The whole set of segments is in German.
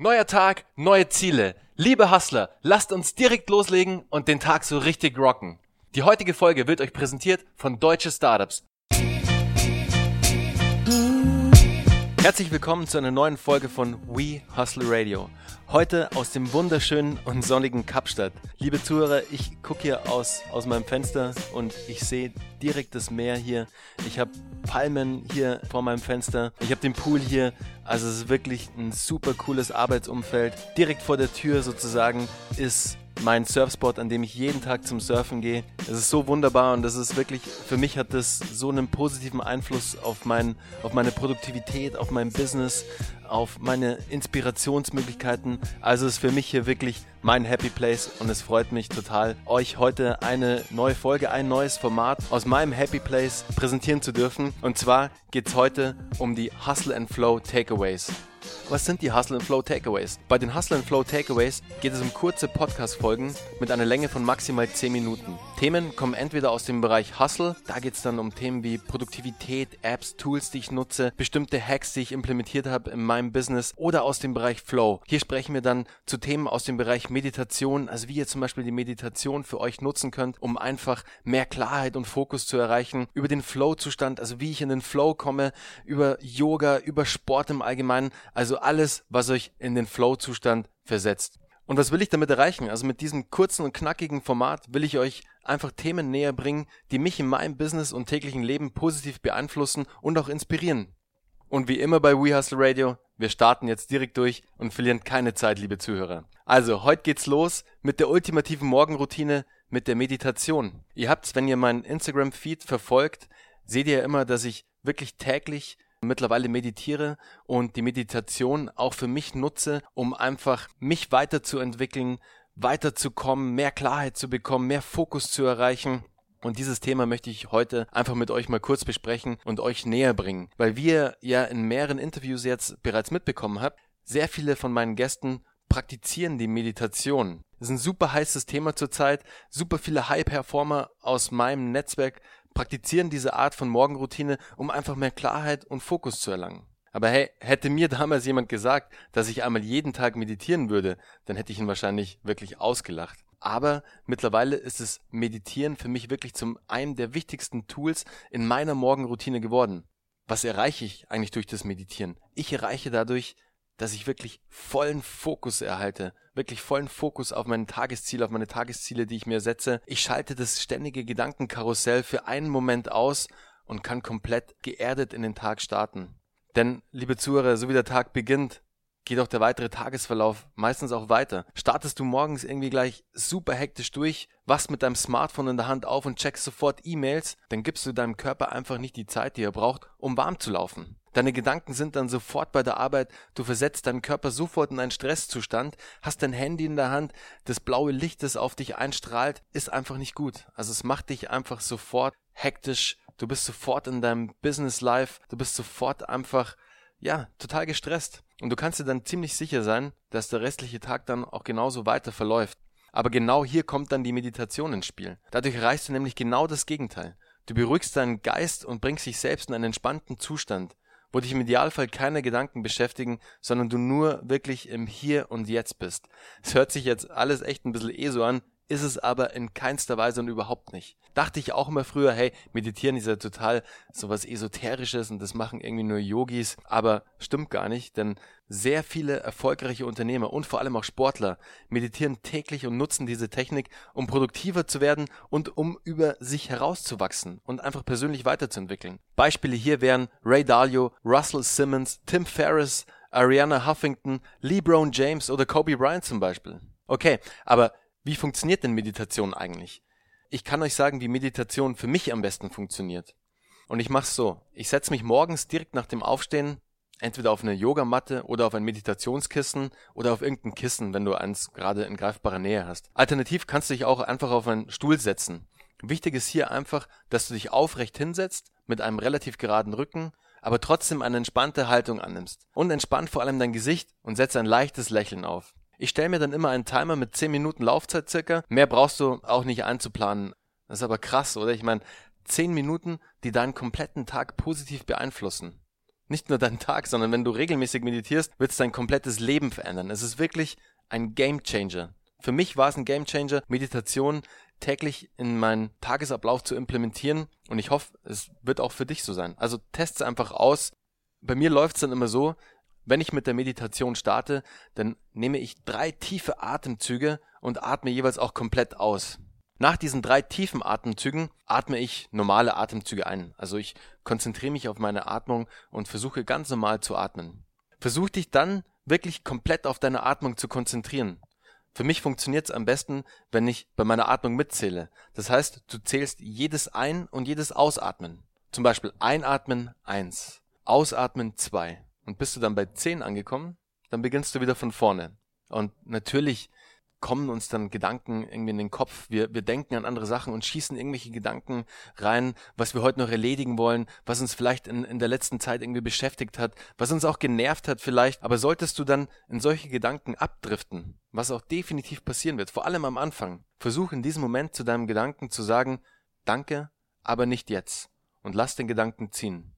Neuer Tag, neue Ziele. Liebe Hustler, lasst uns direkt loslegen und den Tag so richtig rocken. Die heutige Folge wird euch präsentiert von Deutsche Startups. Herzlich willkommen zu einer neuen Folge von We Hustle Radio. Heute aus dem wunderschönen und sonnigen Kapstadt. Liebe Zuhörer, ich gucke hier aus, aus meinem Fenster und ich sehe direkt das Meer hier. Ich habe Palmen hier vor meinem Fenster. Ich habe den Pool hier. Also es ist wirklich ein super cooles Arbeitsumfeld. Direkt vor der Tür sozusagen ist mein Surfspot, an dem ich jeden Tag zum Surfen gehe. Es ist so wunderbar und das ist wirklich, für mich hat das so einen positiven Einfluss auf, mein, auf meine Produktivität, auf mein Business, auf meine Inspirationsmöglichkeiten. Also ist für mich hier wirklich mein Happy Place und es freut mich total, euch heute eine neue Folge, ein neues Format aus meinem Happy Place präsentieren zu dürfen. Und zwar geht es heute um die Hustle and Flow Takeaways. Was sind die Hustle and Flow Takeaways? Bei den Hustle and Flow Takeaways geht es um kurze Podcast-Folgen mit einer Länge von maximal 10 Minuten. Themen kommen entweder aus dem Bereich Hustle, da geht es dann um Themen wie Produktivität, Apps, Tools, die ich nutze, bestimmte Hacks, die ich implementiert habe in meinem Business oder aus dem Bereich Flow. Hier sprechen wir dann zu Themen aus dem Bereich Meditation, also wie ihr zum Beispiel die Meditation für euch nutzen könnt, um einfach mehr Klarheit und Fokus zu erreichen, über den Flow-Zustand, also wie ich in den Flow komme, über Yoga, über Sport im Allgemeinen, also alles, was euch in den Flow-Zustand versetzt. Und was will ich damit erreichen? Also mit diesem kurzen und knackigen Format will ich euch einfach Themen näher bringen, die mich in meinem Business und täglichen Leben positiv beeinflussen und auch inspirieren. Und wie immer bei We Radio, wir starten jetzt direkt durch und verlieren keine Zeit, liebe Zuhörer. Also, heute geht's los mit der ultimativen Morgenroutine, mit der Meditation. Ihr habt's, wenn ihr meinen Instagram-Feed verfolgt, seht ihr ja immer, dass ich wirklich täglich mittlerweile meditiere und die Meditation auch für mich nutze, um einfach mich weiterzuentwickeln, weiterzukommen, mehr Klarheit zu bekommen, mehr Fokus zu erreichen. Und dieses Thema möchte ich heute einfach mit euch mal kurz besprechen und euch näher bringen, weil wir ja in mehreren Interviews jetzt bereits mitbekommen habt, sehr viele von meinen Gästen praktizieren die Meditation. Das ist ein super heißes Thema zurzeit. Super viele High-Performer aus meinem Netzwerk praktizieren diese Art von Morgenroutine, um einfach mehr Klarheit und Fokus zu erlangen. Aber hey, hätte mir damals jemand gesagt, dass ich einmal jeden Tag meditieren würde, dann hätte ich ihn wahrscheinlich wirklich ausgelacht. Aber mittlerweile ist es Meditieren für mich wirklich zum einem der wichtigsten Tools in meiner Morgenroutine geworden. Was erreiche ich eigentlich durch das Meditieren? Ich erreiche dadurch dass ich wirklich vollen Fokus erhalte, wirklich vollen Fokus auf mein Tagesziel, auf meine Tagesziele, die ich mir setze. Ich schalte das ständige Gedankenkarussell für einen Moment aus und kann komplett geerdet in den Tag starten. Denn, liebe Zuhörer, so wie der Tag beginnt, geht auch der weitere Tagesverlauf meistens auch weiter. Startest du morgens irgendwie gleich super hektisch durch, wachst mit deinem Smartphone in der Hand auf und checkst sofort E-Mails, dann gibst du deinem Körper einfach nicht die Zeit, die er braucht, um warm zu laufen. Deine Gedanken sind dann sofort bei der Arbeit, du versetzt deinen Körper sofort in einen Stresszustand, hast dein Handy in der Hand, das blaue Licht, das auf dich einstrahlt, ist einfach nicht gut. Also es macht dich einfach sofort hektisch, du bist sofort in deinem Business Life, du bist sofort einfach, ja, total gestresst. Und du kannst dir dann ziemlich sicher sein, dass der restliche Tag dann auch genauso weiter verläuft. Aber genau hier kommt dann die Meditation ins Spiel. Dadurch erreichst du nämlich genau das Gegenteil. Du beruhigst deinen Geist und bringst dich selbst in einen entspannten Zustand wo dich im Idealfall keine Gedanken beschäftigen, sondern du nur wirklich im Hier und Jetzt bist. Es hört sich jetzt alles echt ein bisschen eh so an, ist es aber in keinster Weise und überhaupt nicht. Dachte ich auch immer früher, hey, meditieren ist ja total sowas Esoterisches und das machen irgendwie nur Yogis, aber stimmt gar nicht, denn sehr viele erfolgreiche Unternehmer und vor allem auch Sportler meditieren täglich und nutzen diese Technik, um produktiver zu werden und um über sich herauszuwachsen und einfach persönlich weiterzuentwickeln. Beispiele hier wären Ray Dalio, Russell Simmons, Tim Ferriss, Ariana Huffington, LeBron James oder Kobe Bryant zum Beispiel. Okay, aber wie funktioniert denn Meditation eigentlich? Ich kann euch sagen, wie Meditation für mich am besten funktioniert. Und ich mach's so. Ich setze mich morgens direkt nach dem Aufstehen entweder auf eine Yogamatte oder auf ein Meditationskissen oder auf irgendein Kissen, wenn du eins gerade in greifbarer Nähe hast. Alternativ kannst du dich auch einfach auf einen Stuhl setzen. Wichtig ist hier einfach, dass du dich aufrecht hinsetzt, mit einem relativ geraden Rücken, aber trotzdem eine entspannte Haltung annimmst. Und entspannt vor allem dein Gesicht und setze ein leichtes Lächeln auf. Ich stelle mir dann immer einen Timer mit 10 Minuten Laufzeit circa. Mehr brauchst du auch nicht einzuplanen. Das ist aber krass, oder? Ich meine, 10 Minuten, die deinen kompletten Tag positiv beeinflussen. nicht nur deinen Tag, sondern wenn du regelmäßig meditierst, wird es dein komplettes Leben verändern. Es ist wirklich ein Game Changer. Für mich war es ein Game Changer, Meditation täglich in meinen Tagesablauf zu implementieren und ich hoffe, es wird auch für dich so sein. Also teste einfach aus. Bei mir läuft es dann immer so, wenn ich mit der Meditation starte, dann nehme ich drei tiefe Atemzüge und atme jeweils auch komplett aus. Nach diesen drei tiefen Atemzügen atme ich normale Atemzüge ein. Also ich konzentriere mich auf meine Atmung und versuche ganz normal zu atmen. Versuch dich dann wirklich komplett auf deine Atmung zu konzentrieren. Für mich funktioniert es am besten, wenn ich bei meiner Atmung mitzähle. Das heißt, du zählst jedes Ein- und jedes Ausatmen. Zum Beispiel einatmen eins, ausatmen zwei. Und bist du dann bei zehn angekommen, dann beginnst du wieder von vorne. Und natürlich kommen uns dann Gedanken irgendwie in den Kopf. Wir, wir denken an andere Sachen und schießen irgendwelche Gedanken rein, was wir heute noch erledigen wollen, was uns vielleicht in, in der letzten Zeit irgendwie beschäftigt hat, was uns auch genervt hat vielleicht. Aber solltest du dann in solche Gedanken abdriften, was auch definitiv passieren wird, vor allem am Anfang, versuch in diesem Moment zu deinem Gedanken zu sagen, danke, aber nicht jetzt. Und lass den Gedanken ziehen.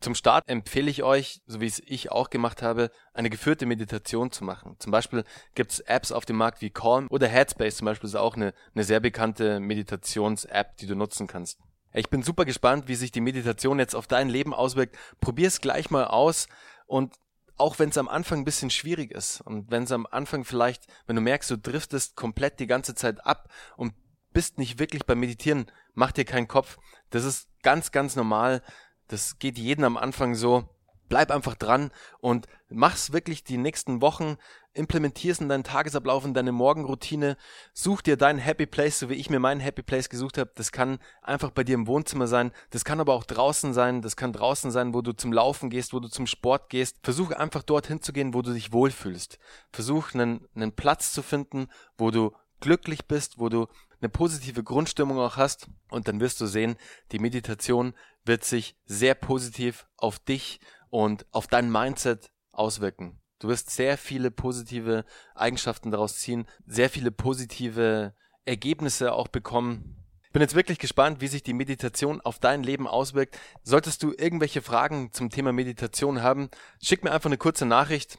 Zum Start empfehle ich euch, so wie es ich auch gemacht habe, eine geführte Meditation zu machen. Zum Beispiel gibt es Apps auf dem Markt wie Calm oder Headspace zum Beispiel ist auch eine, eine sehr bekannte Meditations-App, die du nutzen kannst. Ich bin super gespannt, wie sich die Meditation jetzt auf dein Leben auswirkt. Probier es gleich mal aus und auch wenn es am Anfang ein bisschen schwierig ist und wenn es am Anfang vielleicht, wenn du merkst, du driftest komplett die ganze Zeit ab und bist nicht wirklich beim Meditieren, mach dir keinen Kopf. Das ist ganz, ganz normal das geht jedem am Anfang so. Bleib einfach dran und mach's wirklich die nächsten Wochen, implementier's in deinen Tagesablauf, in deine Morgenroutine, such dir deinen Happy Place, so wie ich mir meinen Happy Place gesucht habe. Das kann einfach bei dir im Wohnzimmer sein, das kann aber auch draußen sein, das kann draußen sein, wo du zum Laufen gehst, wo du zum Sport gehst. Versuch einfach dorthin zu gehen, wo du dich wohlfühlst. Versuch einen, einen Platz zu finden, wo du glücklich bist, wo du eine positive Grundstimmung auch hast und dann wirst du sehen, die Meditation wird sich sehr positiv auf dich und auf dein Mindset auswirken. Du wirst sehr viele positive Eigenschaften daraus ziehen, sehr viele positive Ergebnisse auch bekommen. Ich bin jetzt wirklich gespannt, wie sich die Meditation auf dein Leben auswirkt. Solltest du irgendwelche Fragen zum Thema Meditation haben, schick mir einfach eine kurze Nachricht.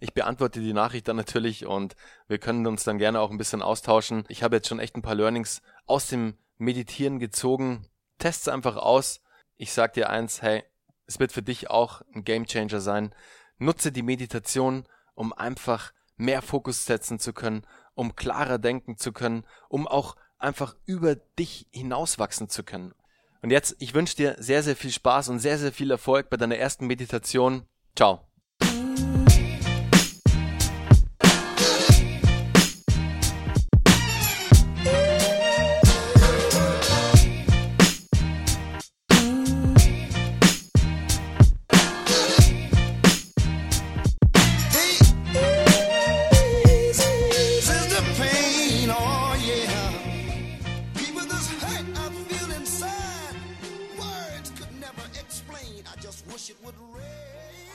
Ich beantworte die Nachricht dann natürlich und wir können uns dann gerne auch ein bisschen austauschen. Ich habe jetzt schon echt ein paar Learnings aus dem Meditieren gezogen. Test's einfach aus ich sag dir eins, hey, es wird für dich auch ein Gamechanger sein. Nutze die Meditation, um einfach mehr Fokus setzen zu können, um klarer denken zu können, um auch einfach über dich hinauswachsen zu können. Und jetzt, ich wünsche dir sehr, sehr viel Spaß und sehr, sehr viel Erfolg bei deiner ersten Meditation. Ciao. rain.